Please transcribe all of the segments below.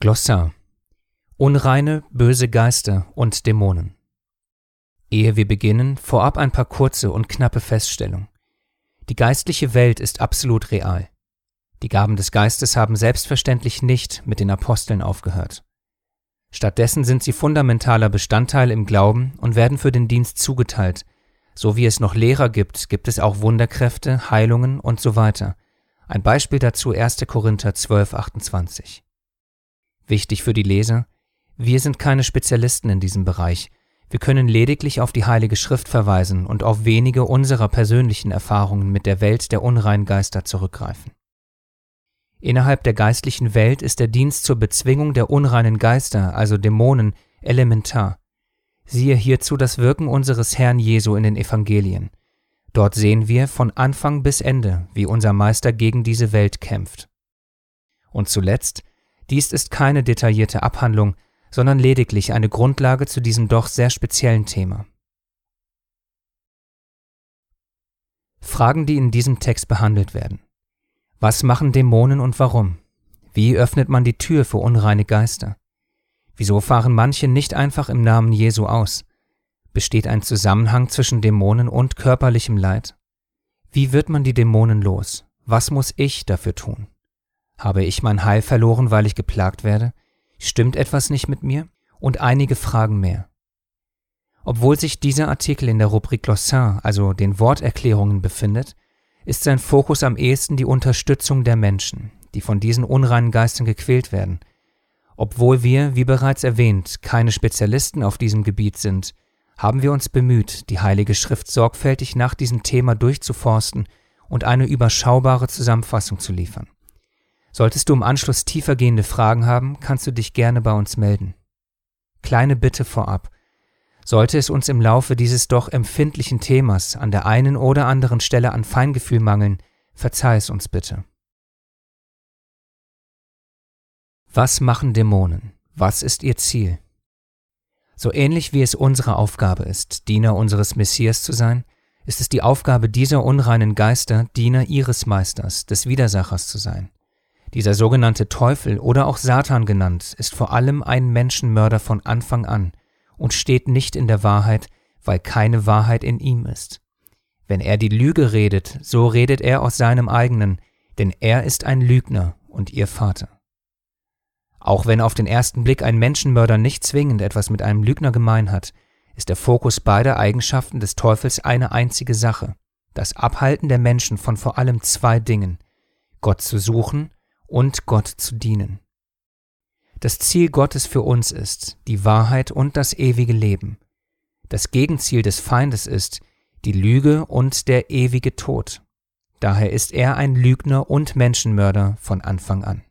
Glossar Unreine, böse Geister und Dämonen Ehe wir beginnen, vorab ein paar kurze und knappe Feststellungen. Die geistliche Welt ist absolut real. Die Gaben des Geistes haben selbstverständlich nicht mit den Aposteln aufgehört. Stattdessen sind sie fundamentaler Bestandteil im Glauben und werden für den Dienst zugeteilt. So wie es noch Lehrer gibt, gibt es auch Wunderkräfte, Heilungen und so weiter. Ein Beispiel dazu 1. Korinther 12, 28. Wichtig für die Leser, wir sind keine Spezialisten in diesem Bereich, wir können lediglich auf die Heilige Schrift verweisen und auf wenige unserer persönlichen Erfahrungen mit der Welt der unreinen Geister zurückgreifen. Innerhalb der geistlichen Welt ist der Dienst zur Bezwingung der unreinen Geister, also Dämonen, elementar. Siehe hierzu das Wirken unseres Herrn Jesu in den Evangelien. Dort sehen wir von Anfang bis Ende, wie unser Meister gegen diese Welt kämpft. Und zuletzt, dies ist keine detaillierte Abhandlung, sondern lediglich eine Grundlage zu diesem doch sehr speziellen Thema. Fragen, die in diesem Text behandelt werden. Was machen Dämonen und warum? Wie öffnet man die Tür für unreine Geister? Wieso fahren manche nicht einfach im Namen Jesu aus? Besteht ein Zusammenhang zwischen Dämonen und körperlichem Leid? Wie wird man die Dämonen los? Was muss ich dafür tun? Habe ich mein Heil verloren, weil ich geplagt werde? Stimmt etwas nicht mit mir? Und einige Fragen mehr. Obwohl sich dieser Artikel in der Rubrik Glossar, also den Worterklärungen, befindet, ist sein Fokus am ehesten die Unterstützung der Menschen, die von diesen unreinen Geistern gequält werden. Obwohl wir, wie bereits erwähnt, keine Spezialisten auf diesem Gebiet sind, haben wir uns bemüht, die Heilige Schrift sorgfältig nach diesem Thema durchzuforsten und eine überschaubare Zusammenfassung zu liefern. Solltest du im Anschluss tiefergehende Fragen haben, kannst du dich gerne bei uns melden. Kleine Bitte vorab. Sollte es uns im Laufe dieses doch empfindlichen Themas an der einen oder anderen Stelle an Feingefühl mangeln, verzeih es uns bitte. Was machen Dämonen? Was ist ihr Ziel? So ähnlich wie es unsere Aufgabe ist, Diener unseres Messias zu sein, ist es die Aufgabe dieser unreinen Geister, Diener ihres Meisters, des Widersachers zu sein. Dieser sogenannte Teufel oder auch Satan genannt, ist vor allem ein Menschenmörder von Anfang an und steht nicht in der Wahrheit, weil keine Wahrheit in ihm ist. Wenn er die Lüge redet, so redet er aus seinem eigenen, denn er ist ein Lügner und ihr Vater. Auch wenn auf den ersten Blick ein Menschenmörder nicht zwingend etwas mit einem Lügner gemein hat, ist der Fokus beider Eigenschaften des Teufels eine einzige Sache, das Abhalten der Menschen von vor allem zwei Dingen, Gott zu suchen und Gott zu dienen. Das Ziel Gottes für uns ist die Wahrheit und das ewige Leben. Das Gegenziel des Feindes ist die Lüge und der ewige Tod. Daher ist er ein Lügner und Menschenmörder von Anfang an.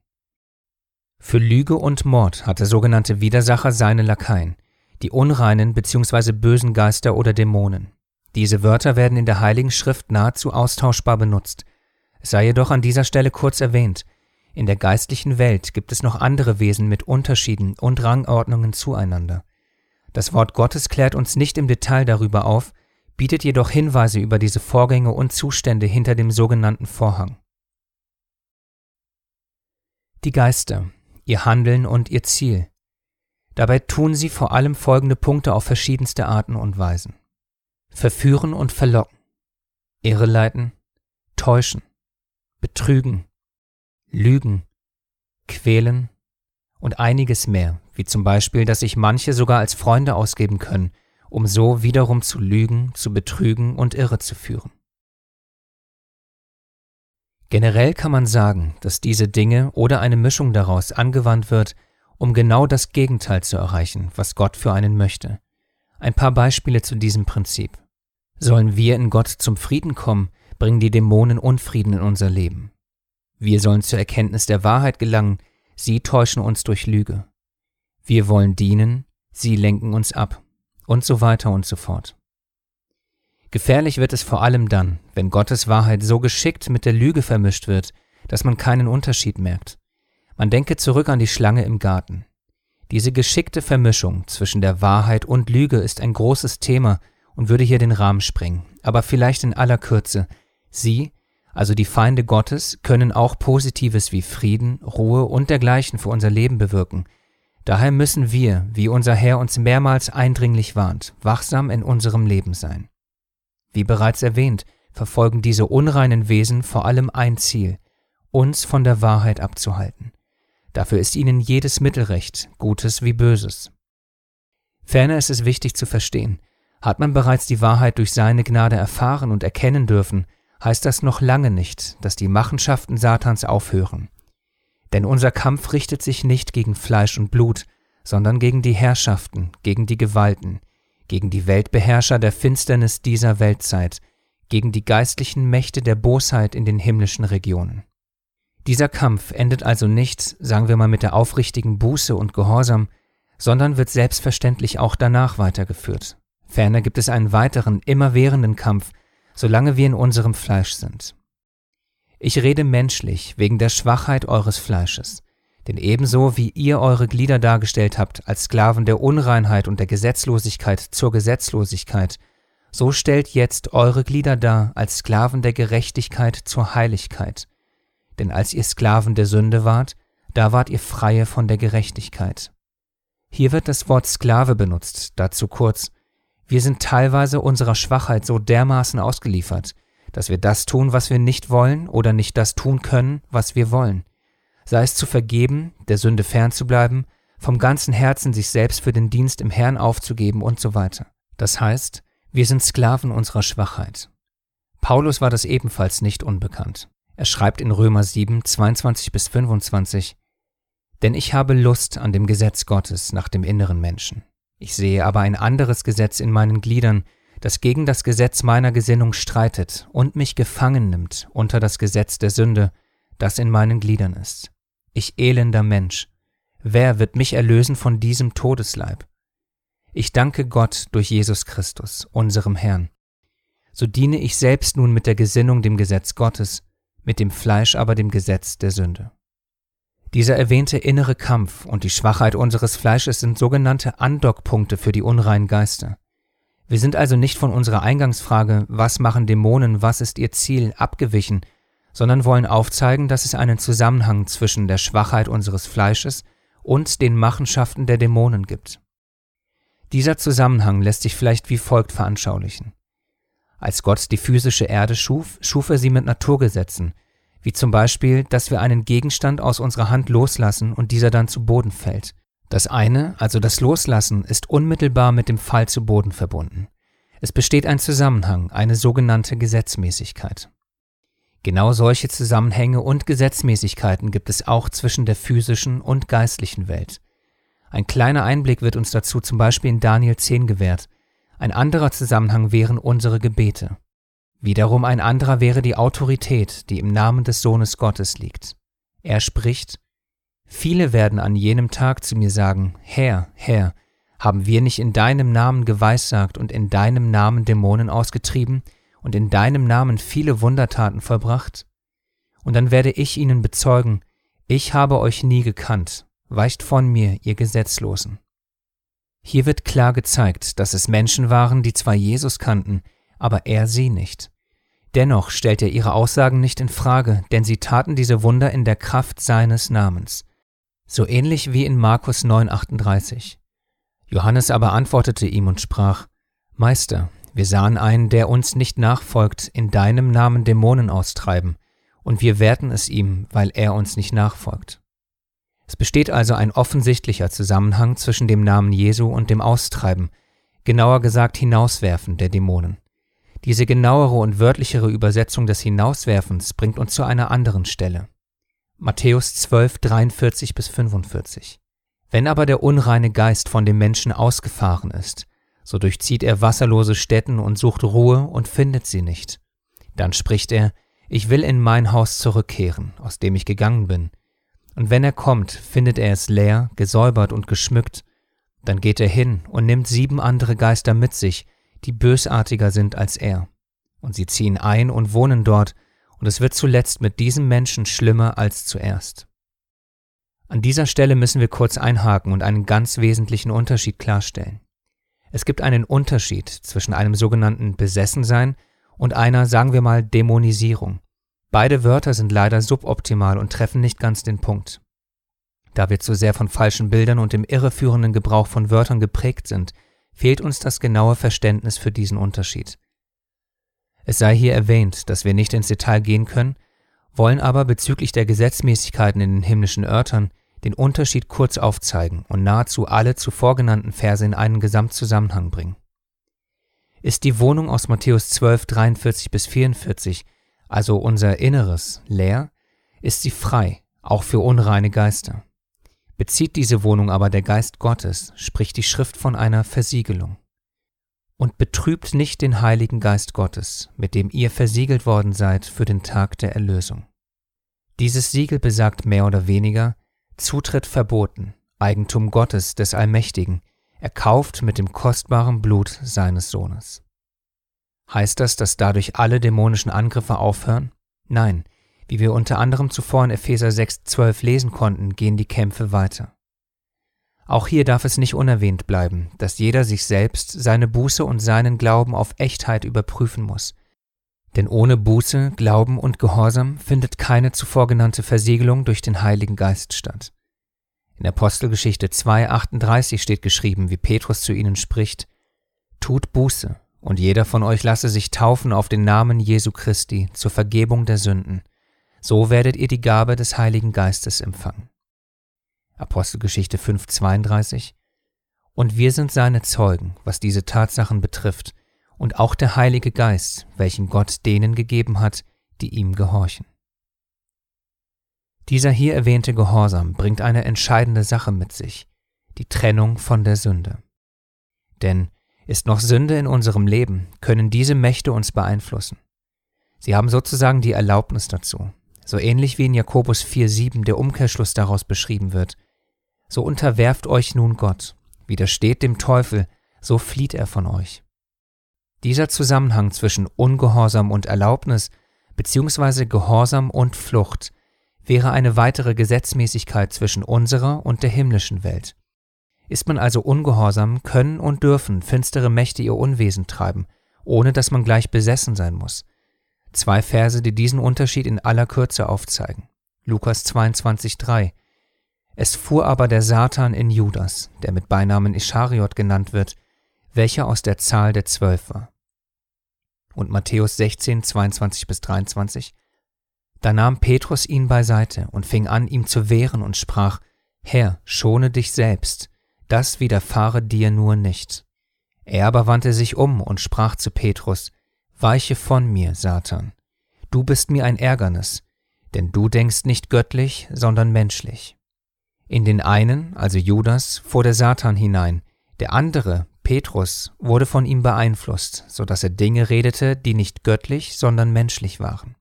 Für Lüge und Mord hat der sogenannte Widersacher seine Lakaien, die unreinen bzw. bösen Geister oder Dämonen. Diese Wörter werden in der Heiligen Schrift nahezu austauschbar benutzt. Es sei jedoch an dieser Stelle kurz erwähnt, in der geistlichen Welt gibt es noch andere Wesen mit Unterschieden und Rangordnungen zueinander. Das Wort Gottes klärt uns nicht im Detail darüber auf, bietet jedoch Hinweise über diese Vorgänge und Zustände hinter dem sogenannten Vorhang. Die Geister, ihr Handeln und ihr Ziel. Dabei tun sie vor allem folgende Punkte auf verschiedenste Arten und Weisen. Verführen und verlocken, irreleiten, täuschen, betrügen, Lügen, Quälen und einiges mehr, wie zum Beispiel, dass sich manche sogar als Freunde ausgeben können, um so wiederum zu lügen, zu betrügen und irre zu führen. Generell kann man sagen, dass diese Dinge oder eine Mischung daraus angewandt wird, um genau das Gegenteil zu erreichen, was Gott für einen möchte. Ein paar Beispiele zu diesem Prinzip. Sollen wir in Gott zum Frieden kommen, bringen die Dämonen Unfrieden in unser Leben. Wir sollen zur Erkenntnis der Wahrheit gelangen, sie täuschen uns durch Lüge. Wir wollen dienen, sie lenken uns ab und so weiter und so fort. Gefährlich wird es vor allem dann, wenn Gottes Wahrheit so geschickt mit der Lüge vermischt wird, dass man keinen Unterschied merkt. Man denke zurück an die Schlange im Garten. Diese geschickte Vermischung zwischen der Wahrheit und Lüge ist ein großes Thema und würde hier den Rahmen sprengen, aber vielleicht in aller Kürze. Sie also die Feinde Gottes, können auch Positives wie Frieden, Ruhe und dergleichen für unser Leben bewirken. Daher müssen wir, wie unser Herr uns mehrmals eindringlich warnt, wachsam in unserem Leben sein. Wie bereits erwähnt, verfolgen diese unreinen Wesen vor allem ein Ziel, uns von der Wahrheit abzuhalten. Dafür ist ihnen jedes Mittelrecht, Gutes wie Böses. Ferner ist es wichtig zu verstehen, hat man bereits die Wahrheit durch seine Gnade erfahren und erkennen dürfen, heißt das noch lange nicht, dass die Machenschaften Satans aufhören. Denn unser Kampf richtet sich nicht gegen Fleisch und Blut, sondern gegen die Herrschaften, gegen die Gewalten, gegen die Weltbeherrscher der Finsternis dieser Weltzeit, gegen die geistlichen Mächte der Bosheit in den himmlischen Regionen. Dieser Kampf endet also nicht, sagen wir mal, mit der aufrichtigen Buße und Gehorsam, sondern wird selbstverständlich auch danach weitergeführt. Ferner gibt es einen weiteren, immerwährenden Kampf, solange wir in unserem Fleisch sind. Ich rede menschlich wegen der Schwachheit eures Fleisches, denn ebenso wie ihr eure Glieder dargestellt habt als Sklaven der Unreinheit und der Gesetzlosigkeit zur Gesetzlosigkeit, so stellt jetzt eure Glieder dar als Sklaven der Gerechtigkeit zur Heiligkeit. Denn als ihr Sklaven der Sünde wart, da wart ihr Freie von der Gerechtigkeit. Hier wird das Wort Sklave benutzt, dazu kurz, wir sind teilweise unserer Schwachheit so dermaßen ausgeliefert, dass wir das tun, was wir nicht wollen oder nicht das tun können, was wir wollen. Sei es zu vergeben, der Sünde fernzubleiben, vom ganzen Herzen sich selbst für den Dienst im Herrn aufzugeben und so weiter. Das heißt, wir sind Sklaven unserer Schwachheit. Paulus war das ebenfalls nicht unbekannt. Er schreibt in Römer 7, 22 bis 25, Denn ich habe Lust an dem Gesetz Gottes nach dem inneren Menschen ich sehe aber ein anderes Gesetz in meinen Gliedern, das gegen das Gesetz meiner Gesinnung streitet und mich gefangen nimmt unter das Gesetz der Sünde, das in meinen Gliedern ist. Ich elender Mensch, wer wird mich erlösen von diesem Todesleib? Ich danke Gott durch Jesus Christus, unserem Herrn. So diene ich selbst nun mit der Gesinnung dem Gesetz Gottes, mit dem Fleisch aber dem Gesetz der Sünde. Dieser erwähnte innere Kampf und die Schwachheit unseres Fleisches sind sogenannte Andockpunkte für die unreinen Geister. Wir sind also nicht von unserer Eingangsfrage, was machen Dämonen, was ist ihr Ziel, abgewichen, sondern wollen aufzeigen, dass es einen Zusammenhang zwischen der Schwachheit unseres Fleisches und den Machenschaften der Dämonen gibt. Dieser Zusammenhang lässt sich vielleicht wie folgt veranschaulichen. Als Gott die physische Erde schuf, schuf er sie mit Naturgesetzen, wie zum Beispiel, dass wir einen Gegenstand aus unserer Hand loslassen und dieser dann zu Boden fällt. Das eine, also das Loslassen, ist unmittelbar mit dem Fall zu Boden verbunden. Es besteht ein Zusammenhang, eine sogenannte Gesetzmäßigkeit. Genau solche Zusammenhänge und Gesetzmäßigkeiten gibt es auch zwischen der physischen und geistlichen Welt. Ein kleiner Einblick wird uns dazu zum Beispiel in Daniel 10 gewährt. Ein anderer Zusammenhang wären unsere Gebete. Wiederum ein anderer wäre die Autorität, die im Namen des Sohnes Gottes liegt. Er spricht, Viele werden an jenem Tag zu mir sagen, Herr, Herr, haben wir nicht in deinem Namen geweissagt und in deinem Namen Dämonen ausgetrieben und in deinem Namen viele Wundertaten vollbracht? Und dann werde ich ihnen bezeugen, ich habe euch nie gekannt, weicht von mir, ihr Gesetzlosen. Hier wird klar gezeigt, dass es Menschen waren, die zwar Jesus kannten, aber er sie nicht. Dennoch stellt er ihre Aussagen nicht in Frage, denn sie taten diese Wunder in der Kraft seines Namens. So ähnlich wie in Markus 9,38. Johannes aber antwortete ihm und sprach: Meister, wir sahen einen, der uns nicht nachfolgt, in deinem Namen Dämonen austreiben, und wir werten es ihm, weil er uns nicht nachfolgt. Es besteht also ein offensichtlicher Zusammenhang zwischen dem Namen Jesu und dem Austreiben, genauer gesagt Hinauswerfen der Dämonen. Diese genauere und wörtlichere Übersetzung des Hinauswerfens bringt uns zu einer anderen Stelle. Matthäus 12, 43 bis 45. Wenn aber der unreine Geist von dem Menschen ausgefahren ist, so durchzieht er wasserlose Städten und sucht Ruhe und findet sie nicht. Dann spricht er, ich will in mein Haus zurückkehren, aus dem ich gegangen bin. Und wenn er kommt, findet er es leer, gesäubert und geschmückt. Dann geht er hin und nimmt sieben andere Geister mit sich, die bösartiger sind als er. Und sie ziehen ein und wohnen dort, und es wird zuletzt mit diesem Menschen schlimmer als zuerst. An dieser Stelle müssen wir kurz einhaken und einen ganz wesentlichen Unterschied klarstellen. Es gibt einen Unterschied zwischen einem sogenannten Besessensein und einer, sagen wir mal, Dämonisierung. Beide Wörter sind leider suboptimal und treffen nicht ganz den Punkt. Da wir zu sehr von falschen Bildern und dem irreführenden Gebrauch von Wörtern geprägt sind, fehlt uns das genaue Verständnis für diesen Unterschied. Es sei hier erwähnt, dass wir nicht ins Detail gehen können, wollen aber bezüglich der Gesetzmäßigkeiten in den himmlischen Örtern den Unterschied kurz aufzeigen und nahezu alle zuvor genannten Verse in einen Gesamtzusammenhang bringen. Ist die Wohnung aus Matthäus 12, 43 bis 44, also unser Inneres, leer, ist sie frei, auch für unreine Geister. Bezieht diese Wohnung aber der Geist Gottes, spricht die Schrift von einer Versiegelung. Und betrübt nicht den Heiligen Geist Gottes, mit dem ihr versiegelt worden seid für den Tag der Erlösung. Dieses Siegel besagt mehr oder weniger Zutritt verboten, Eigentum Gottes des Allmächtigen, erkauft mit dem kostbaren Blut seines Sohnes. Heißt das, dass dadurch alle dämonischen Angriffe aufhören? Nein, wie wir unter anderem zuvor in Epheser 6,12 lesen konnten, gehen die Kämpfe weiter. Auch hier darf es nicht unerwähnt bleiben, dass jeder sich selbst, seine Buße und seinen Glauben auf Echtheit überprüfen muss. Denn ohne Buße, Glauben und Gehorsam findet keine zuvor genannte Versiegelung durch den Heiligen Geist statt. In Apostelgeschichte 2,38 steht geschrieben, wie Petrus zu ihnen spricht, Tut Buße, und jeder von euch lasse sich taufen auf den Namen Jesu Christi zur Vergebung der Sünden, so werdet ihr die Gabe des Heiligen Geistes empfangen. Apostelgeschichte 5,32 Und wir sind seine Zeugen, was diese Tatsachen betrifft, und auch der Heilige Geist, welchen Gott denen gegeben hat, die ihm gehorchen. Dieser hier erwähnte Gehorsam bringt eine entscheidende Sache mit sich, die Trennung von der Sünde. Denn ist noch Sünde in unserem Leben, können diese Mächte uns beeinflussen. Sie haben sozusagen die Erlaubnis dazu, so ähnlich wie in Jakobus 4,7 der Umkehrschluss daraus beschrieben wird. So unterwerft euch nun Gott, widersteht dem Teufel, so flieht er von euch. Dieser Zusammenhang zwischen Ungehorsam und Erlaubnis beziehungsweise Gehorsam und Flucht wäre eine weitere Gesetzmäßigkeit zwischen unserer und der himmlischen Welt. Ist man also ungehorsam, können und dürfen finstere Mächte ihr Unwesen treiben, ohne dass man gleich besessen sein muss. Zwei Verse, die diesen Unterschied in aller Kürze aufzeigen. Lukas 22,3 Es fuhr aber der Satan in Judas, der mit Beinamen Ischariot genannt wird, welcher aus der Zahl der Zwölf war. Und Matthäus 16, 22 bis 23 Da nahm Petrus ihn beiseite und fing an, ihm zu wehren und sprach, Herr, schone dich selbst, das widerfahre dir nur nicht. Er aber wandte sich um und sprach zu Petrus, Weiche von mir, Satan. Du bist mir ein Ärgernis, denn du denkst nicht göttlich, sondern menschlich. In den einen, also Judas, fuhr der Satan hinein, der andere, Petrus, wurde von ihm beeinflusst, so dass er Dinge redete, die nicht göttlich, sondern menschlich waren.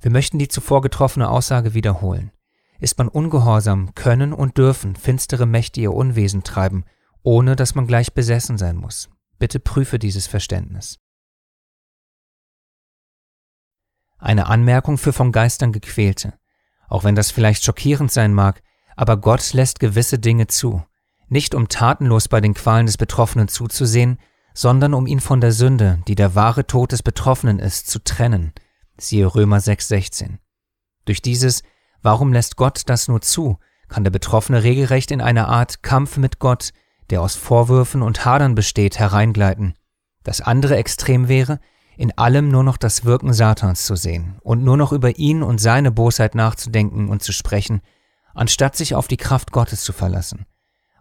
Wir möchten die zuvor getroffene Aussage wiederholen. Ist man ungehorsam, können und dürfen finstere Mächte ihr Unwesen treiben, ohne dass man gleich besessen sein muss. Bitte prüfe dieses Verständnis. Eine Anmerkung für von Geistern gequälte. Auch wenn das vielleicht schockierend sein mag, aber Gott lässt gewisse Dinge zu. Nicht um tatenlos bei den Qualen des Betroffenen zuzusehen, sondern um ihn von der Sünde, die der wahre Tod des Betroffenen ist, zu trennen. Siehe Römer 6,16. Durch dieses Warum lässt Gott das nur zu? Kann der Betroffene regelrecht in eine Art Kampf mit Gott, der aus Vorwürfen und Hadern besteht, hereingleiten. Das andere Extrem wäre, in allem nur noch das Wirken Satans zu sehen und nur noch über ihn und seine Bosheit nachzudenken und zu sprechen, anstatt sich auf die Kraft Gottes zu verlassen.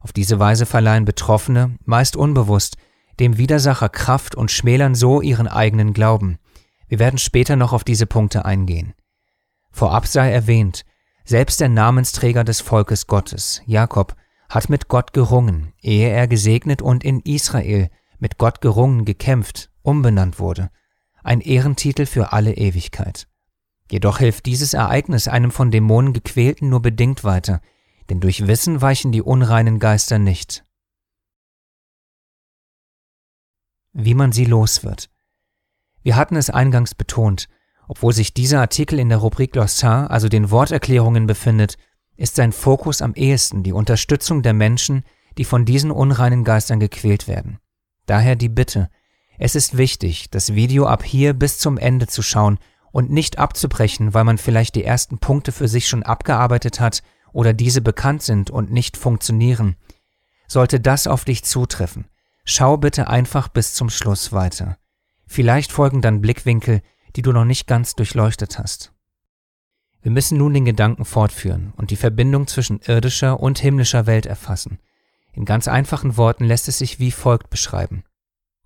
Auf diese Weise verleihen Betroffene, meist unbewusst, dem Widersacher Kraft und schmälern so ihren eigenen Glauben. Wir werden später noch auf diese Punkte eingehen. Vorab sei erwähnt, selbst der Namensträger des Volkes Gottes, Jakob, hat mit Gott gerungen, ehe er gesegnet und in Israel mit Gott gerungen, gekämpft, umbenannt wurde. Ein Ehrentitel für alle Ewigkeit. Jedoch hilft dieses Ereignis einem von Dämonen gequälten nur bedingt weiter, denn durch Wissen weichen die unreinen Geister nicht. Wie man sie los wird. Wir hatten es eingangs betont, obwohl sich dieser Artikel in der Rubrik Glossar, also den Worterklärungen, befindet, ist sein Fokus am ehesten die Unterstützung der Menschen, die von diesen unreinen Geistern gequält werden. Daher die Bitte, es ist wichtig, das Video ab hier bis zum Ende zu schauen und nicht abzubrechen, weil man vielleicht die ersten Punkte für sich schon abgearbeitet hat oder diese bekannt sind und nicht funktionieren. Sollte das auf dich zutreffen, schau bitte einfach bis zum Schluss weiter. Vielleicht folgen dann Blickwinkel, die du noch nicht ganz durchleuchtet hast. Wir müssen nun den Gedanken fortführen und die Verbindung zwischen irdischer und himmlischer Welt erfassen. In ganz einfachen Worten lässt es sich wie folgt beschreiben.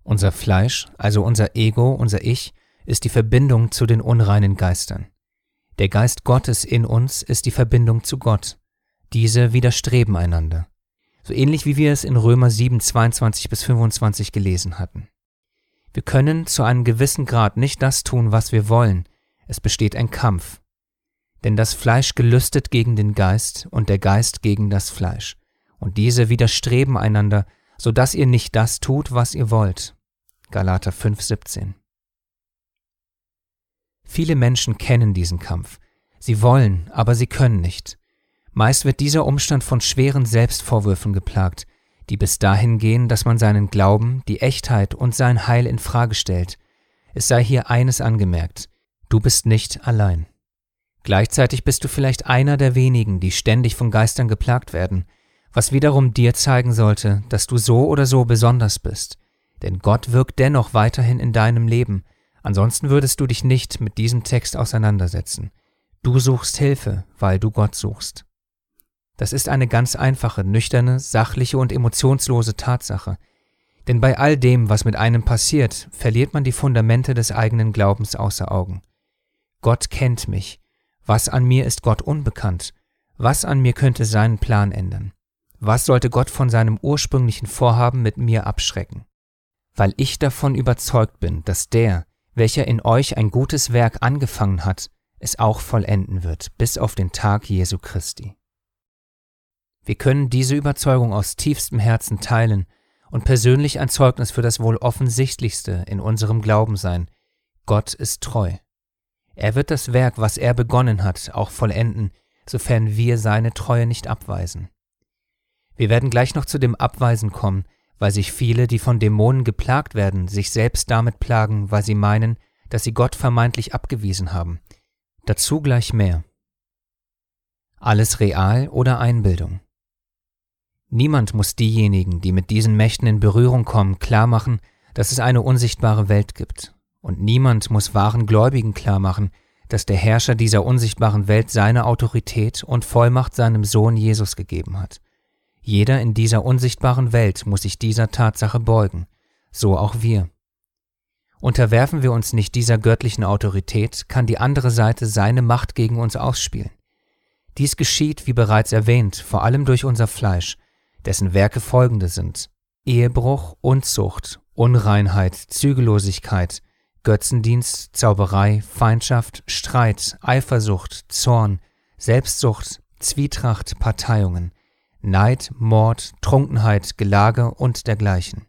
Unser Fleisch, also unser Ego, unser Ich, ist die Verbindung zu den unreinen Geistern. Der Geist Gottes in uns ist die Verbindung zu Gott. Diese widerstreben einander. So ähnlich wie wir es in Römer 7, 22 bis 25 gelesen hatten. Wir können zu einem gewissen Grad nicht das tun, was wir wollen. Es besteht ein Kampf. Denn das Fleisch gelüstet gegen den Geist und der Geist gegen das Fleisch. Und diese widerstreben einander, so dass ihr nicht das tut, was ihr wollt. Galater 5, 17. Viele Menschen kennen diesen Kampf. Sie wollen, aber sie können nicht. Meist wird dieser Umstand von schweren Selbstvorwürfen geplagt, die bis dahin gehen, dass man seinen Glauben, die Echtheit und sein Heil in Frage stellt. Es sei hier eines angemerkt, du bist nicht allein. Gleichzeitig bist du vielleicht einer der wenigen, die ständig von Geistern geplagt werden, was wiederum dir zeigen sollte, dass du so oder so besonders bist, denn Gott wirkt dennoch weiterhin in deinem Leben, ansonsten würdest du dich nicht mit diesem Text auseinandersetzen. Du suchst Hilfe, weil du Gott suchst. Das ist eine ganz einfache, nüchterne, sachliche und emotionslose Tatsache. Denn bei all dem, was mit einem passiert, verliert man die Fundamente des eigenen Glaubens außer Augen. Gott kennt mich. Was an mir ist Gott unbekannt? Was an mir könnte seinen Plan ändern? Was sollte Gott von seinem ursprünglichen Vorhaben mit mir abschrecken? Weil ich davon überzeugt bin, dass der, welcher in euch ein gutes Werk angefangen hat, es auch vollenden wird, bis auf den Tag Jesu Christi. Wir können diese Überzeugung aus tiefstem Herzen teilen und persönlich ein Zeugnis für das wohl offensichtlichste in unserem Glauben sein. Gott ist treu. Er wird das Werk, was er begonnen hat, auch vollenden, sofern wir seine Treue nicht abweisen. Wir werden gleich noch zu dem Abweisen kommen, weil sich viele, die von Dämonen geplagt werden, sich selbst damit plagen, weil sie meinen, dass sie Gott vermeintlich abgewiesen haben. Dazu gleich mehr. Alles real oder Einbildung? Niemand muss diejenigen, die mit diesen Mächten in Berührung kommen, klarmachen, dass es eine unsichtbare Welt gibt. Und niemand muss wahren Gläubigen klarmachen, dass der Herrscher dieser unsichtbaren Welt seine Autorität und Vollmacht seinem Sohn Jesus gegeben hat. Jeder in dieser unsichtbaren Welt muss sich dieser Tatsache beugen, so auch wir. Unterwerfen wir uns nicht dieser göttlichen Autorität, kann die andere Seite seine Macht gegen uns ausspielen. Dies geschieht, wie bereits erwähnt, vor allem durch unser Fleisch, dessen Werke folgende sind Ehebruch, Unzucht, Unreinheit, Zügellosigkeit, Götzendienst, Zauberei, Feindschaft, Streit, Eifersucht, Zorn, Selbstsucht, Zwietracht, Parteiungen, Neid, Mord, Trunkenheit, Gelage und dergleichen.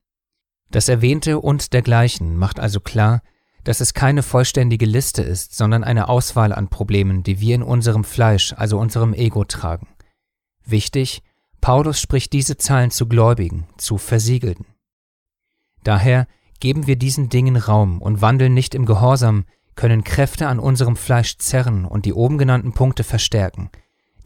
Das Erwähnte und dergleichen macht also klar, dass es keine vollständige Liste ist, sondern eine Auswahl an Problemen, die wir in unserem Fleisch, also unserem Ego tragen. Wichtig, Paulus spricht diese Zahlen zu Gläubigen, zu Versiegelten. Daher geben wir diesen Dingen Raum und wandeln nicht im Gehorsam, können Kräfte an unserem Fleisch zerren und die oben genannten Punkte verstärken.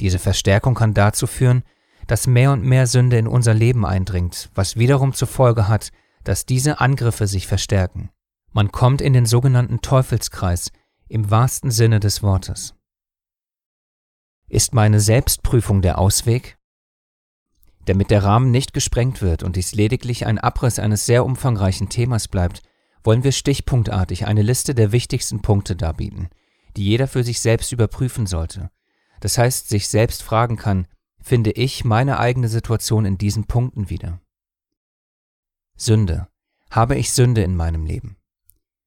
Diese Verstärkung kann dazu führen, dass mehr und mehr Sünde in unser Leben eindringt, was wiederum zur Folge hat, dass diese Angriffe sich verstärken. Man kommt in den sogenannten Teufelskreis im wahrsten Sinne des Wortes. Ist meine Selbstprüfung der Ausweg? Damit der Rahmen nicht gesprengt wird und dies lediglich ein Abriss eines sehr umfangreichen Themas bleibt, wollen wir stichpunktartig eine Liste der wichtigsten Punkte darbieten, die jeder für sich selbst überprüfen sollte. Das heißt, sich selbst fragen kann, finde ich meine eigene Situation in diesen Punkten wieder? Sünde. Habe ich Sünde in meinem Leben?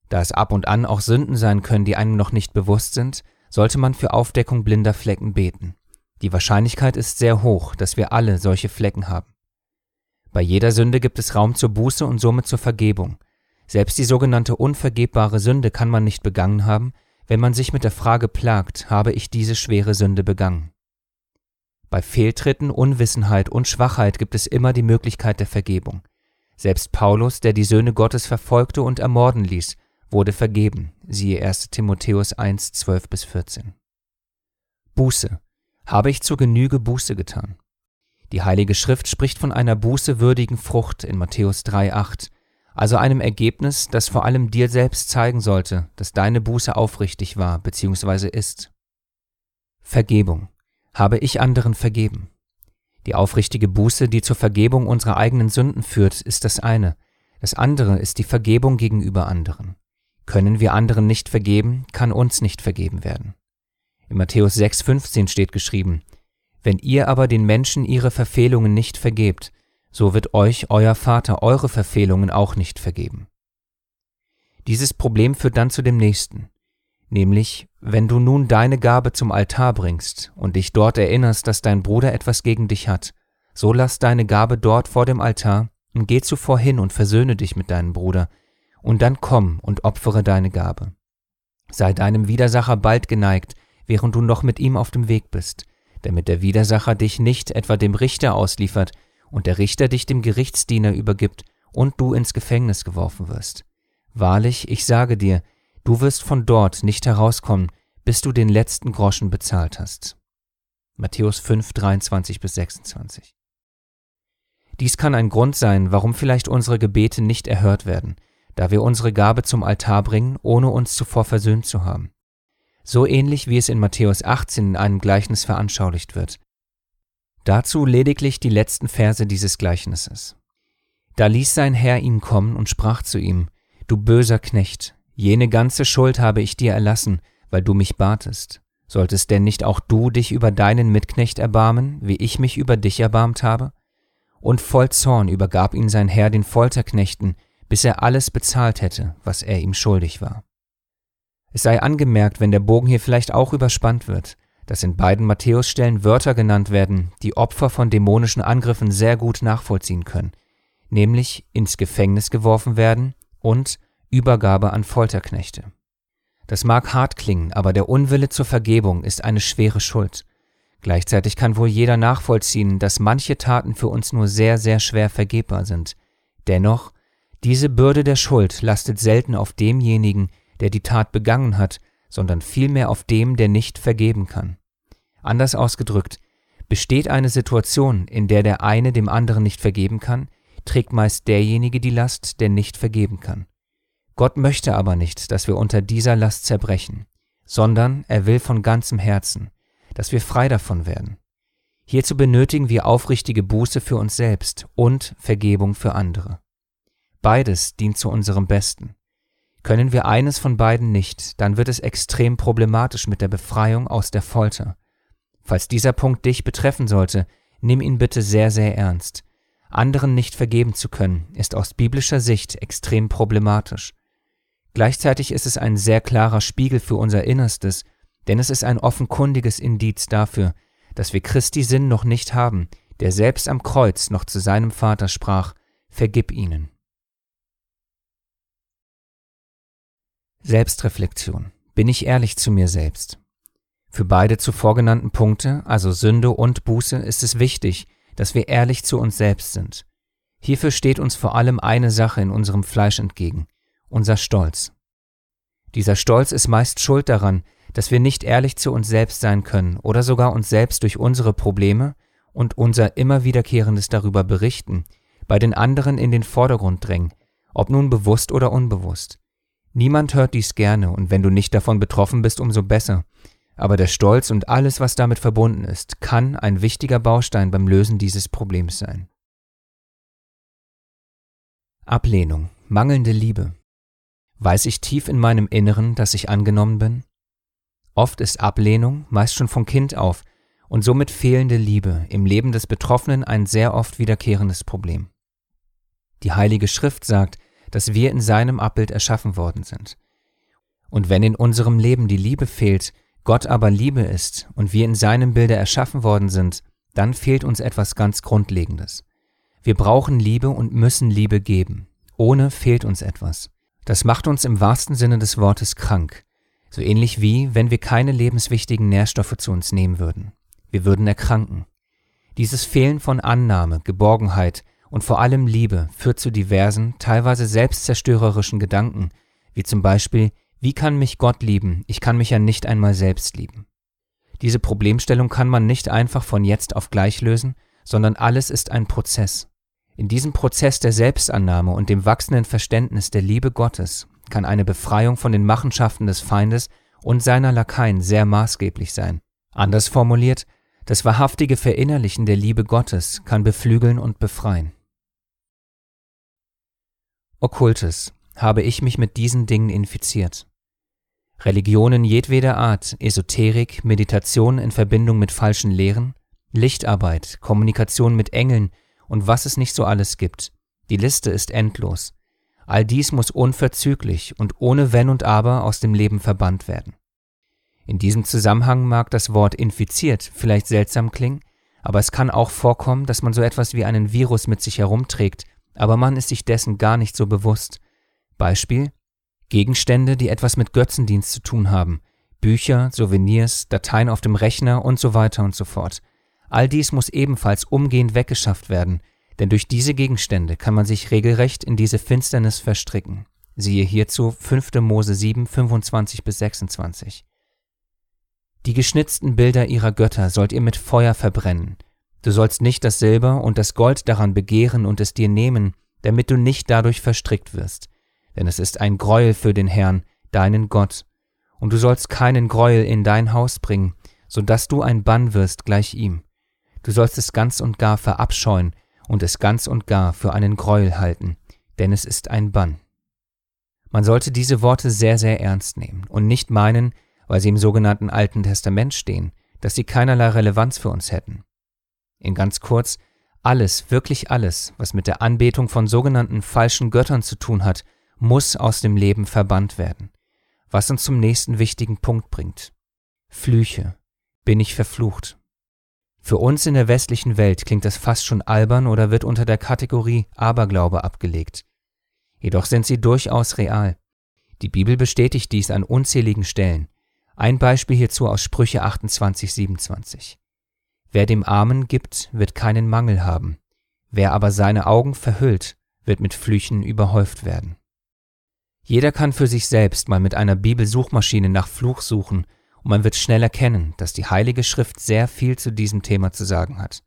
Da es ab und an auch Sünden sein können, die einem noch nicht bewusst sind, sollte man für Aufdeckung blinder Flecken beten. Die Wahrscheinlichkeit ist sehr hoch, dass wir alle solche Flecken haben. Bei jeder Sünde gibt es Raum zur Buße und somit zur Vergebung. Selbst die sogenannte unvergebbare Sünde kann man nicht begangen haben, wenn man sich mit der Frage plagt, habe ich diese schwere Sünde begangen. Bei Fehltritten, Unwissenheit und Schwachheit gibt es immer die Möglichkeit der Vergebung. Selbst Paulus, der die Söhne Gottes verfolgte und ermorden ließ, wurde vergeben, siehe 1 Timotheus 1, 12 bis 14. Buße. Habe ich zur Genüge Buße getan? Die Heilige Schrift spricht von einer bußewürdigen Frucht in Matthäus 3, 8, also einem Ergebnis, das vor allem dir selbst zeigen sollte, dass deine Buße aufrichtig war bzw. ist. Vergebung. Habe ich anderen vergeben? Die aufrichtige Buße, die zur Vergebung unserer eigenen Sünden führt, ist das eine. Das andere ist die Vergebung gegenüber anderen. Können wir anderen nicht vergeben, kann uns nicht vergeben werden. In Matthäus 6,15 steht geschrieben, Wenn ihr aber den Menschen ihre Verfehlungen nicht vergebt, so wird euch euer Vater eure Verfehlungen auch nicht vergeben. Dieses Problem führt dann zu dem nächsten, nämlich wenn du nun deine Gabe zum Altar bringst und dich dort erinnerst, dass dein Bruder etwas gegen dich hat, so lass deine Gabe dort vor dem Altar und geh zuvor hin und versöhne dich mit deinem Bruder, und dann komm und opfere deine Gabe. Sei deinem Widersacher bald geneigt, während du noch mit ihm auf dem Weg bist, damit der Widersacher dich nicht etwa dem Richter ausliefert und der Richter dich dem Gerichtsdiener übergibt und du ins Gefängnis geworfen wirst. Wahrlich, ich sage dir, du wirst von dort nicht herauskommen, bis du den letzten Groschen bezahlt hast. Matthäus 5, 23 bis 26. Dies kann ein Grund sein, warum vielleicht unsere Gebete nicht erhört werden, da wir unsere Gabe zum Altar bringen, ohne uns zuvor versöhnt zu haben. So ähnlich wie es in Matthäus 18 in einem Gleichnis veranschaulicht wird. Dazu lediglich die letzten Verse dieses Gleichnisses. Da ließ sein Herr ihn kommen und sprach zu ihm, Du böser Knecht, jene ganze Schuld habe ich dir erlassen, weil du mich batest. Solltest denn nicht auch du dich über deinen Mitknecht erbarmen, wie ich mich über dich erbarmt habe? Und voll Zorn übergab ihn sein Herr den Folterknechten, bis er alles bezahlt hätte, was er ihm schuldig war. Es sei angemerkt, wenn der Bogen hier vielleicht auch überspannt wird, dass in beiden Matthäusstellen Wörter genannt werden, die Opfer von dämonischen Angriffen sehr gut nachvollziehen können, nämlich ins Gefängnis geworfen werden und Übergabe an Folterknechte. Das mag hart klingen, aber der Unwille zur Vergebung ist eine schwere Schuld. Gleichzeitig kann wohl jeder nachvollziehen, dass manche Taten für uns nur sehr, sehr schwer vergebbar sind. Dennoch, diese Bürde der Schuld lastet selten auf demjenigen, der die Tat begangen hat, sondern vielmehr auf dem, der nicht vergeben kann. Anders ausgedrückt, besteht eine Situation, in der der eine dem anderen nicht vergeben kann, trägt meist derjenige die Last, der nicht vergeben kann. Gott möchte aber nicht, dass wir unter dieser Last zerbrechen, sondern er will von ganzem Herzen, dass wir frei davon werden. Hierzu benötigen wir aufrichtige Buße für uns selbst und Vergebung für andere. Beides dient zu unserem Besten. Können wir eines von beiden nicht, dann wird es extrem problematisch mit der Befreiung aus der Folter. Falls dieser Punkt dich betreffen sollte, nimm ihn bitte sehr, sehr ernst. Anderen nicht vergeben zu können, ist aus biblischer Sicht extrem problematisch. Gleichzeitig ist es ein sehr klarer Spiegel für unser Innerstes, denn es ist ein offenkundiges Indiz dafür, dass wir Christi Sinn noch nicht haben, der selbst am Kreuz noch zu seinem Vater sprach, Vergib ihnen. Selbstreflexion. Bin ich ehrlich zu mir selbst? Für beide zuvor genannten Punkte, also Sünde und Buße, ist es wichtig, dass wir ehrlich zu uns selbst sind. Hierfür steht uns vor allem eine Sache in unserem Fleisch entgegen, unser Stolz. Dieser Stolz ist meist schuld daran, dass wir nicht ehrlich zu uns selbst sein können oder sogar uns selbst durch unsere Probleme und unser immer wiederkehrendes darüber berichten, bei den anderen in den Vordergrund drängen, ob nun bewusst oder unbewusst. Niemand hört dies gerne und wenn du nicht davon betroffen bist, umso besser. Aber der Stolz und alles, was damit verbunden ist, kann ein wichtiger Baustein beim Lösen dieses Problems sein. Ablehnung, mangelnde Liebe. Weiß ich tief in meinem Inneren, dass ich angenommen bin? Oft ist Ablehnung, meist schon von Kind auf, und somit fehlende Liebe im Leben des Betroffenen ein sehr oft wiederkehrendes Problem. Die Heilige Schrift sagt, dass wir in seinem Abbild erschaffen worden sind. Und wenn in unserem Leben die Liebe fehlt, Gott aber Liebe ist und wir in seinem Bilde erschaffen worden sind, dann fehlt uns etwas ganz Grundlegendes. Wir brauchen Liebe und müssen Liebe geben. Ohne fehlt uns etwas. Das macht uns im wahrsten Sinne des Wortes krank, so ähnlich wie wenn wir keine lebenswichtigen Nährstoffe zu uns nehmen würden. Wir würden erkranken. Dieses Fehlen von Annahme, Geborgenheit und vor allem Liebe führt zu diversen, teilweise selbstzerstörerischen Gedanken, wie zum Beispiel, wie kann mich Gott lieben, ich kann mich ja nicht einmal selbst lieben. Diese Problemstellung kann man nicht einfach von jetzt auf gleich lösen, sondern alles ist ein Prozess. In diesem Prozess der Selbstannahme und dem wachsenden Verständnis der Liebe Gottes kann eine Befreiung von den Machenschaften des Feindes und seiner Lakaien sehr maßgeblich sein. Anders formuliert, das wahrhaftige Verinnerlichen der Liebe Gottes kann beflügeln und befreien. Okkultes habe ich mich mit diesen Dingen infiziert. Religionen jedweder Art, Esoterik, Meditation in Verbindung mit falschen Lehren, Lichtarbeit, Kommunikation mit Engeln und was es nicht so alles gibt. Die Liste ist endlos. All dies muss unverzüglich und ohne Wenn und Aber aus dem Leben verbannt werden. In diesem Zusammenhang mag das Wort infiziert vielleicht seltsam klingen, aber es kann auch vorkommen, dass man so etwas wie einen Virus mit sich herumträgt, aber man ist sich dessen gar nicht so bewusst. Beispiel Gegenstände, die etwas mit Götzendienst zu tun haben, Bücher, Souvenirs, Dateien auf dem Rechner und so weiter und so fort. All dies muss ebenfalls umgehend weggeschafft werden, denn durch diese Gegenstände kann man sich regelrecht in diese Finsternis verstricken. Siehe hierzu 5. Mose 7, 25 bis 26. Die geschnitzten Bilder ihrer Götter sollt ihr mit Feuer verbrennen. Du sollst nicht das Silber und das Gold daran begehren und es dir nehmen, damit du nicht dadurch verstrickt wirst. Denn es ist ein Greuel für den Herrn, deinen Gott. Und du sollst keinen Greuel in dein Haus bringen, so dass du ein Bann wirst gleich ihm. Du sollst es ganz und gar verabscheuen und es ganz und gar für einen Greuel halten, denn es ist ein Bann. Man sollte diese Worte sehr, sehr ernst nehmen und nicht meinen, weil sie im sogenannten Alten Testament stehen, dass sie keinerlei Relevanz für uns hätten. In ganz kurz, alles, wirklich alles, was mit der Anbetung von sogenannten falschen Göttern zu tun hat, muss aus dem Leben verbannt werden. Was uns zum nächsten wichtigen Punkt bringt. Flüche. Bin ich verflucht? Für uns in der westlichen Welt klingt das fast schon albern oder wird unter der Kategorie Aberglaube abgelegt. Jedoch sind sie durchaus real. Die Bibel bestätigt dies an unzähligen Stellen. Ein Beispiel hierzu aus Sprüche 28, 27. Wer dem Armen gibt, wird keinen Mangel haben. Wer aber seine Augen verhüllt, wird mit Flüchen überhäuft werden. Jeder kann für sich selbst mal mit einer Bibelsuchmaschine nach Fluch suchen und man wird schnell erkennen, dass die Heilige Schrift sehr viel zu diesem Thema zu sagen hat.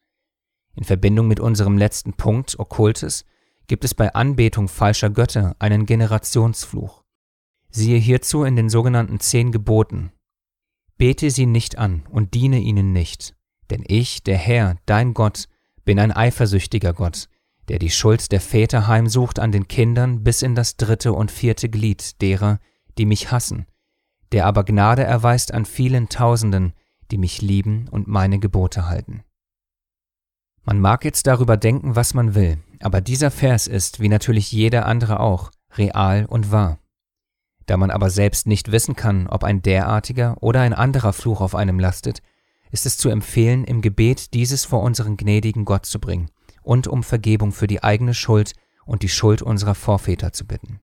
In Verbindung mit unserem letzten Punkt, Okkultes, gibt es bei Anbetung falscher Götter einen Generationsfluch. Siehe hierzu in den sogenannten zehn Geboten. Bete sie nicht an und diene ihnen nicht, denn ich, der Herr, dein Gott, bin ein eifersüchtiger Gott, der die Schuld der Väter heimsucht an den Kindern bis in das dritte und vierte Glied derer, die mich hassen, der aber Gnade erweist an vielen Tausenden, die mich lieben und meine Gebote halten. Man mag jetzt darüber denken, was man will, aber dieser Vers ist, wie natürlich jeder andere auch, real und wahr. Da man aber selbst nicht wissen kann, ob ein derartiger oder ein anderer Fluch auf einem lastet, ist es zu empfehlen, im Gebet dieses vor unseren gnädigen Gott zu bringen und um Vergebung für die eigene Schuld und die Schuld unserer Vorväter zu bitten.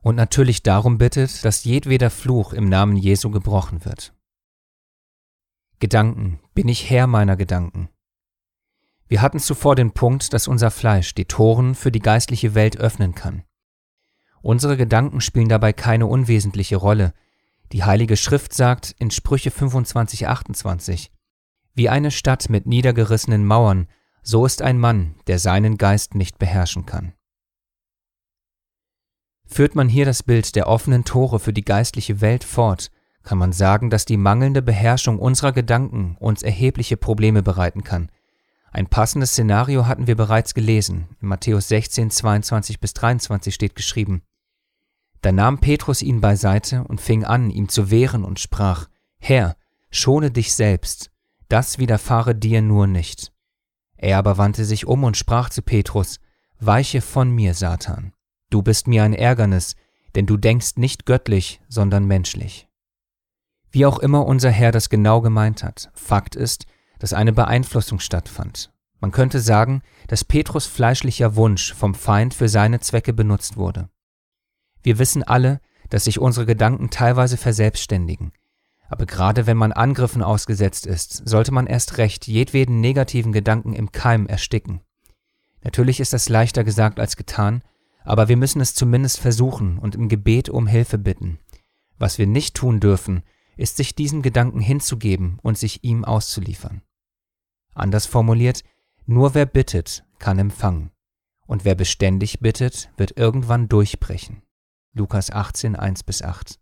Und natürlich darum bittet, dass jedweder Fluch im Namen Jesu gebrochen wird. Gedanken, bin ich Herr meiner Gedanken? Wir hatten zuvor den Punkt, dass unser Fleisch die Toren für die geistliche Welt öffnen kann. Unsere Gedanken spielen dabei keine unwesentliche Rolle. Die Heilige Schrift sagt in Sprüche 25, 28, Wie eine Stadt mit niedergerissenen Mauern, so ist ein Mann, der seinen Geist nicht beherrschen kann. Führt man hier das Bild der offenen Tore für die geistliche Welt fort, kann man sagen, dass die mangelnde Beherrschung unserer Gedanken uns erhebliche Probleme bereiten kann. Ein passendes Szenario hatten wir bereits gelesen. In Matthäus 16, 22 bis 23 steht geschrieben, da nahm Petrus ihn beiseite und fing an, ihm zu wehren und sprach, Herr, schone dich selbst, das widerfahre dir nur nicht. Er aber wandte sich um und sprach zu Petrus, Weiche von mir, Satan, du bist mir ein Ärgernis, denn du denkst nicht göttlich, sondern menschlich. Wie auch immer unser Herr das genau gemeint hat, Fakt ist, dass eine Beeinflussung stattfand. Man könnte sagen, dass Petrus fleischlicher Wunsch vom Feind für seine Zwecke benutzt wurde. Wir wissen alle, dass sich unsere Gedanken teilweise verselbstständigen. Aber gerade wenn man Angriffen ausgesetzt ist, sollte man erst recht jedweden negativen Gedanken im Keim ersticken. Natürlich ist das leichter gesagt als getan, aber wir müssen es zumindest versuchen und im Gebet um Hilfe bitten. Was wir nicht tun dürfen, ist sich diesen Gedanken hinzugeben und sich ihm auszuliefern. Anders formuliert, nur wer bittet, kann empfangen, und wer beständig bittet, wird irgendwann durchbrechen. Lukas 18, 1 bis 8.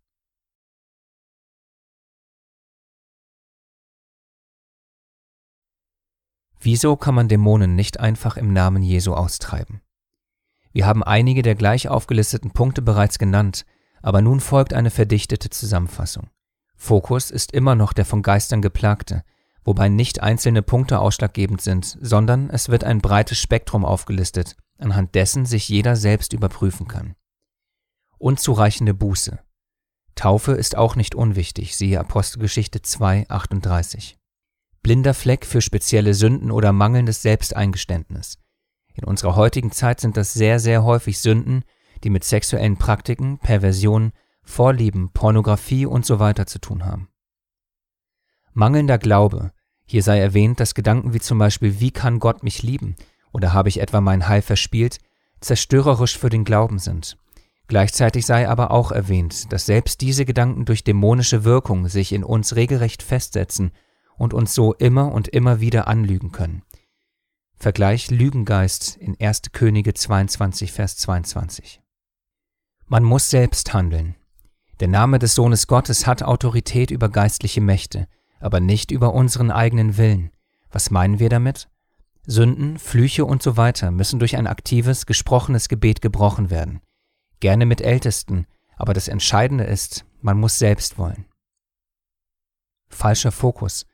Wieso kann man Dämonen nicht einfach im Namen Jesu austreiben? Wir haben einige der gleich aufgelisteten Punkte bereits genannt, aber nun folgt eine verdichtete Zusammenfassung. Fokus ist immer noch der von Geistern geplagte, wobei nicht einzelne Punkte ausschlaggebend sind, sondern es wird ein breites Spektrum aufgelistet, anhand dessen sich jeder selbst überprüfen kann. Unzureichende Buße. Taufe ist auch nicht unwichtig, siehe Apostelgeschichte 2, 38. Blinder Fleck für spezielle Sünden oder mangelndes Selbsteingeständnis. In unserer heutigen Zeit sind das sehr, sehr häufig Sünden, die mit sexuellen Praktiken, Perversionen, Vorlieben, Pornografie und so weiter zu tun haben. Mangelnder Glaube. Hier sei erwähnt, dass Gedanken wie zum Beispiel, wie kann Gott mich lieben oder habe ich etwa mein Heil verspielt, zerstörerisch für den Glauben sind. Gleichzeitig sei aber auch erwähnt, dass selbst diese Gedanken durch dämonische Wirkung sich in uns regelrecht festsetzen und uns so immer und immer wieder anlügen können. Vergleich Lügengeist in 1. Könige 22, Vers 22. Man muss selbst handeln. Der Name des Sohnes Gottes hat Autorität über geistliche Mächte, aber nicht über unseren eigenen Willen. Was meinen wir damit? Sünden, Flüche und so weiter müssen durch ein aktives, gesprochenes Gebet gebrochen werden. Gerne mit Ältesten, aber das Entscheidende ist, man muss selbst wollen. Falscher Fokus.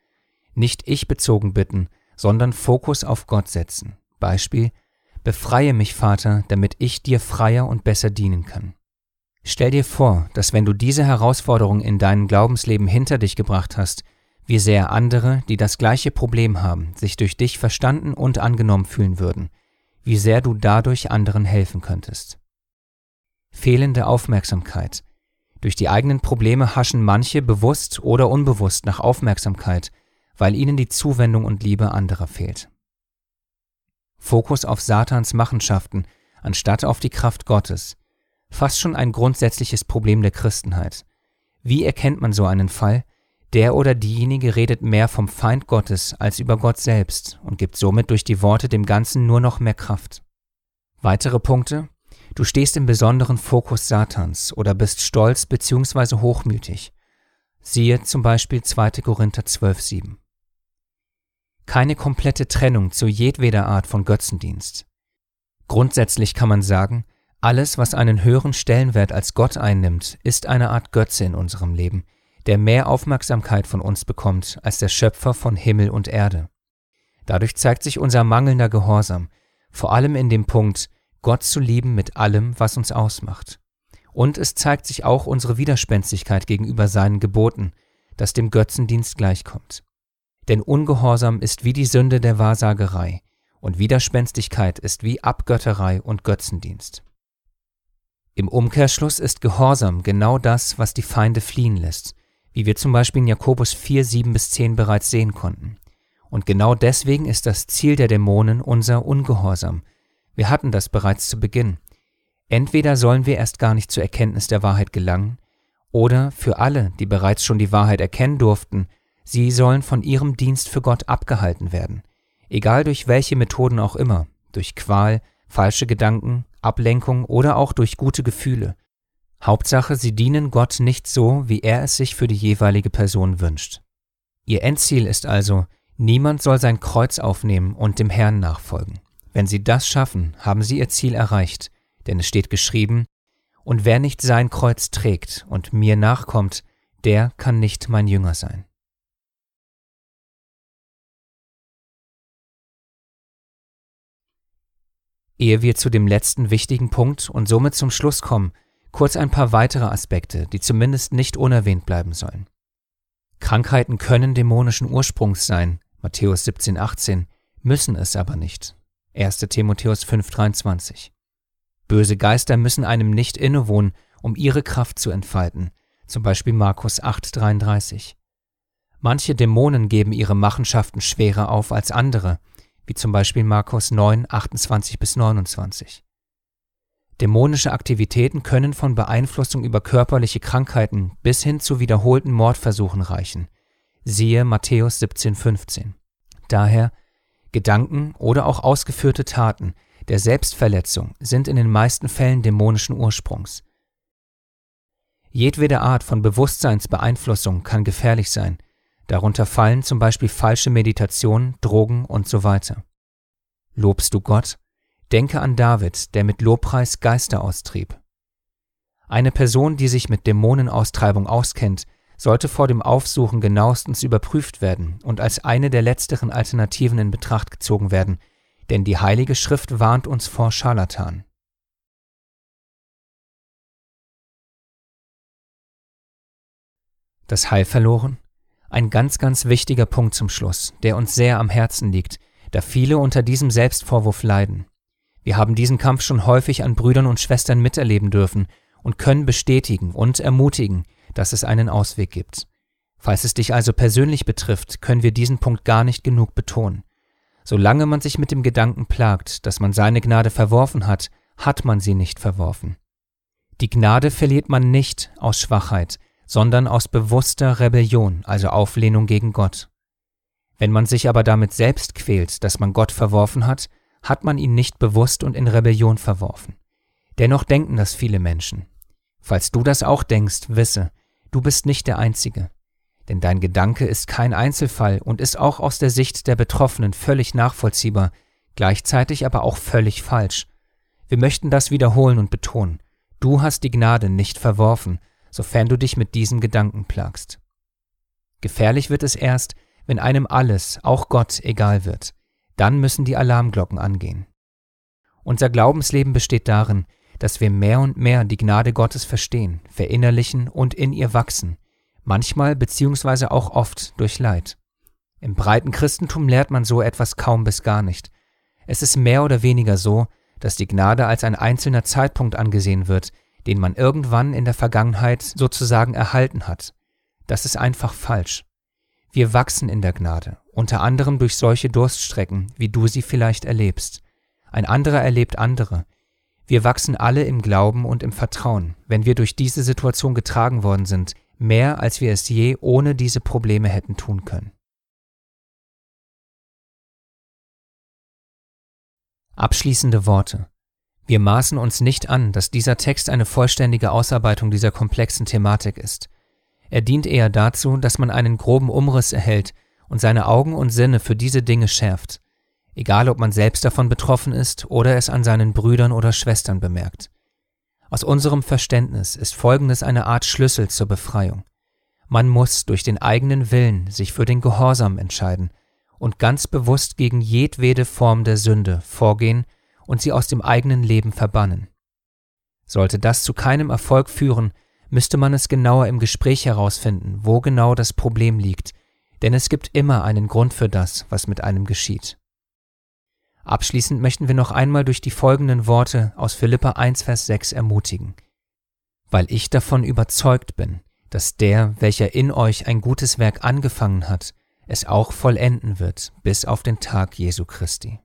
Nicht ich bezogen bitten, sondern Fokus auf Gott setzen. Beispiel, befreie mich, Vater, damit ich dir freier und besser dienen kann. Stell dir vor, dass wenn du diese Herausforderung in deinem Glaubensleben hinter dich gebracht hast, wie sehr andere, die das gleiche Problem haben, sich durch dich verstanden und angenommen fühlen würden, wie sehr du dadurch anderen helfen könntest. Fehlende Aufmerksamkeit. Durch die eigenen Probleme haschen manche bewusst oder unbewusst nach Aufmerksamkeit, weil ihnen die Zuwendung und Liebe anderer fehlt. Fokus auf Satans Machenschaften anstatt auf die Kraft Gottes, fast schon ein grundsätzliches Problem der Christenheit. Wie erkennt man so einen Fall? Der oder diejenige redet mehr vom Feind Gottes als über Gott selbst und gibt somit durch die Worte dem Ganzen nur noch mehr Kraft. Weitere Punkte? Du stehst im besonderen Fokus Satans oder bist stolz bzw. hochmütig. Siehe zum Beispiel 2. Korinther 12,7. Keine komplette Trennung zu jedweder Art von Götzendienst. Grundsätzlich kann man sagen, alles, was einen höheren Stellenwert als Gott einnimmt, ist eine Art Götze in unserem Leben, der mehr Aufmerksamkeit von uns bekommt als der Schöpfer von Himmel und Erde. Dadurch zeigt sich unser mangelnder Gehorsam, vor allem in dem Punkt, Gott zu lieben mit allem, was uns ausmacht. Und es zeigt sich auch unsere Widerspenstigkeit gegenüber seinen Geboten, das dem Götzendienst gleichkommt. Denn Ungehorsam ist wie die Sünde der Wahrsagerei, und Widerspenstigkeit ist wie Abgötterei und Götzendienst. Im Umkehrschluss ist Gehorsam genau das, was die Feinde fliehen lässt, wie wir zum Beispiel in Jakobus 4, 7 bis 10 bereits sehen konnten. Und genau deswegen ist das Ziel der Dämonen unser Ungehorsam. Wir hatten das bereits zu Beginn. Entweder sollen wir erst gar nicht zur Erkenntnis der Wahrheit gelangen, oder für alle, die bereits schon die Wahrheit erkennen durften, sie sollen von ihrem Dienst für Gott abgehalten werden, egal durch welche Methoden auch immer, durch Qual, falsche Gedanken, Ablenkung oder auch durch gute Gefühle. Hauptsache, sie dienen Gott nicht so, wie er es sich für die jeweilige Person wünscht. Ihr Endziel ist also, niemand soll sein Kreuz aufnehmen und dem Herrn nachfolgen. Wenn sie das schaffen, haben sie ihr Ziel erreicht, denn es steht geschrieben, und wer nicht sein Kreuz trägt und mir nachkommt, der kann nicht mein Jünger sein. Ehe wir zu dem letzten wichtigen Punkt und somit zum Schluss kommen, kurz ein paar weitere Aspekte, die zumindest nicht unerwähnt bleiben sollen. Krankheiten können dämonischen Ursprungs sein, Matthäus 17, 18, müssen es aber nicht. 1. Timotheus 5, 23. Böse Geister müssen einem nicht innewohnen, um ihre Kraft zu entfalten, zum Beispiel Markus 8, 33. Manche Dämonen geben ihre Machenschaften schwerer auf als andere, wie zum Beispiel Markus 9, 28 bis 29. Dämonische Aktivitäten können von Beeinflussung über körperliche Krankheiten bis hin zu wiederholten Mordversuchen reichen. Siehe Matthäus 17,15. Daher Gedanken oder auch ausgeführte Taten der Selbstverletzung sind in den meisten Fällen dämonischen Ursprungs. Jedwede Art von Bewusstseinsbeeinflussung kann gefährlich sein, darunter fallen zum Beispiel falsche Meditation, Drogen und so weiter. Lobst du Gott? Denke an David, der mit Lobpreis Geister austrieb. Eine Person, die sich mit Dämonenaustreibung auskennt, sollte vor dem Aufsuchen genauestens überprüft werden und als eine der letzteren Alternativen in Betracht gezogen werden, denn die Heilige Schrift warnt uns vor Scharlatan. Das Heil verloren? Ein ganz, ganz wichtiger Punkt zum Schluss, der uns sehr am Herzen liegt, da viele unter diesem Selbstvorwurf leiden. Wir haben diesen Kampf schon häufig an Brüdern und Schwestern miterleben dürfen und können bestätigen und ermutigen, dass es einen Ausweg gibt. Falls es dich also persönlich betrifft, können wir diesen Punkt gar nicht genug betonen. Solange man sich mit dem Gedanken plagt, dass man seine Gnade verworfen hat, hat man sie nicht verworfen. Die Gnade verliert man nicht aus Schwachheit, sondern aus bewusster Rebellion, also Auflehnung gegen Gott. Wenn man sich aber damit selbst quält, dass man Gott verworfen hat, hat man ihn nicht bewusst und in Rebellion verworfen. Dennoch denken das viele Menschen. Falls du das auch denkst, wisse, Du bist nicht der Einzige. Denn dein Gedanke ist kein Einzelfall und ist auch aus der Sicht der Betroffenen völlig nachvollziehbar, gleichzeitig aber auch völlig falsch. Wir möchten das wiederholen und betonen. Du hast die Gnade nicht verworfen, sofern du dich mit diesem Gedanken plagst. Gefährlich wird es erst, wenn einem alles, auch Gott, egal wird. Dann müssen die Alarmglocken angehen. Unser Glaubensleben besteht darin, dass wir mehr und mehr die Gnade Gottes verstehen, verinnerlichen und in ihr wachsen, manchmal beziehungsweise auch oft durch Leid. Im breiten Christentum lehrt man so etwas kaum bis gar nicht. Es ist mehr oder weniger so, dass die Gnade als ein einzelner Zeitpunkt angesehen wird, den man irgendwann in der Vergangenheit sozusagen erhalten hat. Das ist einfach falsch. Wir wachsen in der Gnade, unter anderem durch solche Durststrecken, wie du sie vielleicht erlebst. Ein anderer erlebt andere, wir wachsen alle im Glauben und im Vertrauen, wenn wir durch diese Situation getragen worden sind, mehr als wir es je ohne diese Probleme hätten tun können. Abschließende Worte. Wir maßen uns nicht an, dass dieser Text eine vollständige Ausarbeitung dieser komplexen Thematik ist. Er dient eher dazu, dass man einen groben Umriss erhält und seine Augen und Sinne für diese Dinge schärft egal ob man selbst davon betroffen ist oder es an seinen Brüdern oder Schwestern bemerkt. Aus unserem Verständnis ist Folgendes eine Art Schlüssel zur Befreiung. Man muss durch den eigenen Willen sich für den Gehorsam entscheiden und ganz bewusst gegen jedwede Form der Sünde vorgehen und sie aus dem eigenen Leben verbannen. Sollte das zu keinem Erfolg führen, müsste man es genauer im Gespräch herausfinden, wo genau das Problem liegt, denn es gibt immer einen Grund für das, was mit einem geschieht. Abschließend möchten wir noch einmal durch die folgenden Worte aus Philippa 1, Vers 6 ermutigen. Weil ich davon überzeugt bin, dass der, welcher in euch ein gutes Werk angefangen hat, es auch vollenden wird bis auf den Tag Jesu Christi.